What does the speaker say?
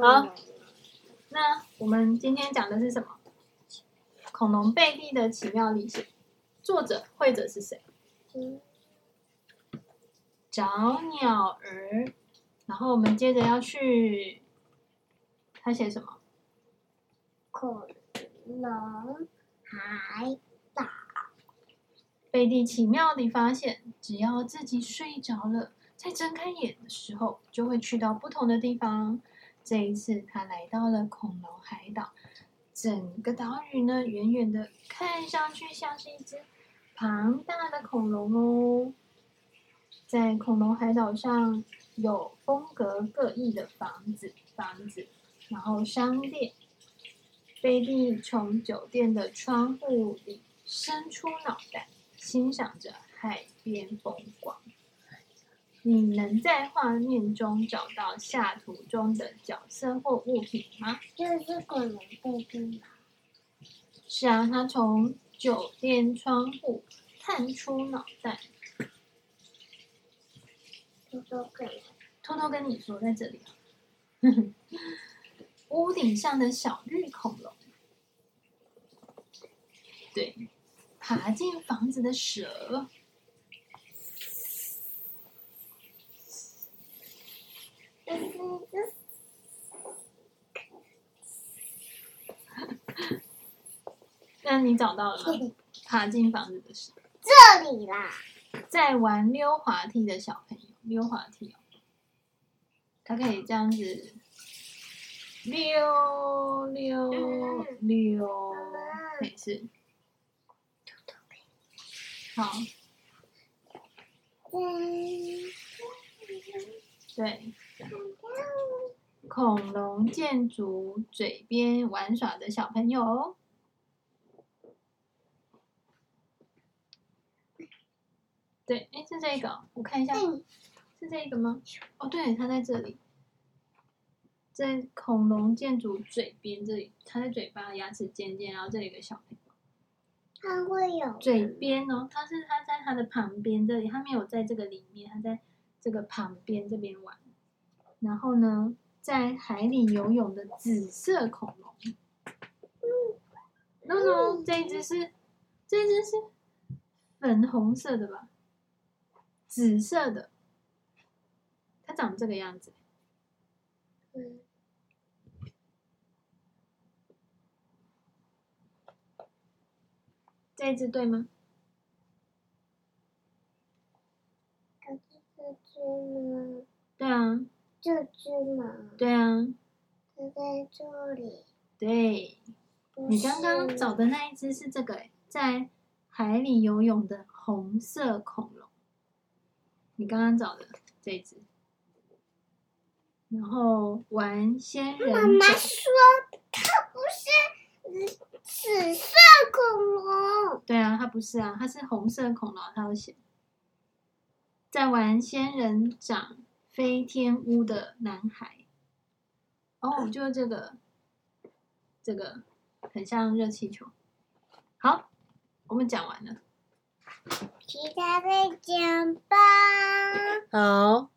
好，那我们今天讲的是什么？恐龙贝蒂的奇妙历险，作者绘者是谁？找鸟儿。然后我们接着要去，他写什么？恐龙海岛。贝蒂奇妙地发现，只要自己睡着了，在睁开眼的时候，就会去到不同的地方。这一次，他来到了恐龙海岛。整个岛屿呢，远远的看上去像是一只庞大的恐龙哦。在恐龙海岛上有风格各异的房子，房子，然后商店。贝蒂从酒店的窗户里伸出脑袋，欣赏着海边风光。你能在画面中找到下图中的角色或物品吗？这是恐龙贝蒂吗？是啊，他从酒店窗户探出脑袋，偷偷跟偷偷跟你说，在这里。屋顶上的小绿恐龙，对，爬进房子的蛇。那你找到了吗？爬进房子的是这里啦。在玩溜滑梯的小朋友，溜滑梯哦，他可以这样子溜溜溜，没事。好。对。恐龙建筑嘴边玩耍的小朋友。对，哎，是这个，我看一下，是这个吗？哦，对，它在这里，在恐龙建筑嘴边这里，它在嘴巴牙齿尖尖，然后这里有个小朋友，它会有嘴边哦，它是它在它的旁边这里，它没有在这个里面，它在这个旁边这边玩。然后呢，在海里游泳的紫色恐龙，嗯，no no，这一只是，这一只是粉红色的吧？紫色的，它长这个样子。嗯，这一只对吗？这只呢？对啊。这只吗？对啊。它在这里。对。你刚刚找的那一只是这个，在海里游泳的红色恐龙。你刚刚找的这只，然后玩仙人。妈妈说它不是紫色恐龙。对啊，它不是啊，它是红色恐龙。它有写，在玩仙人掌飞天屋的男孩。哦，就是这个，这个很像热气球。好，我们讲完了。其他再讲吧。好。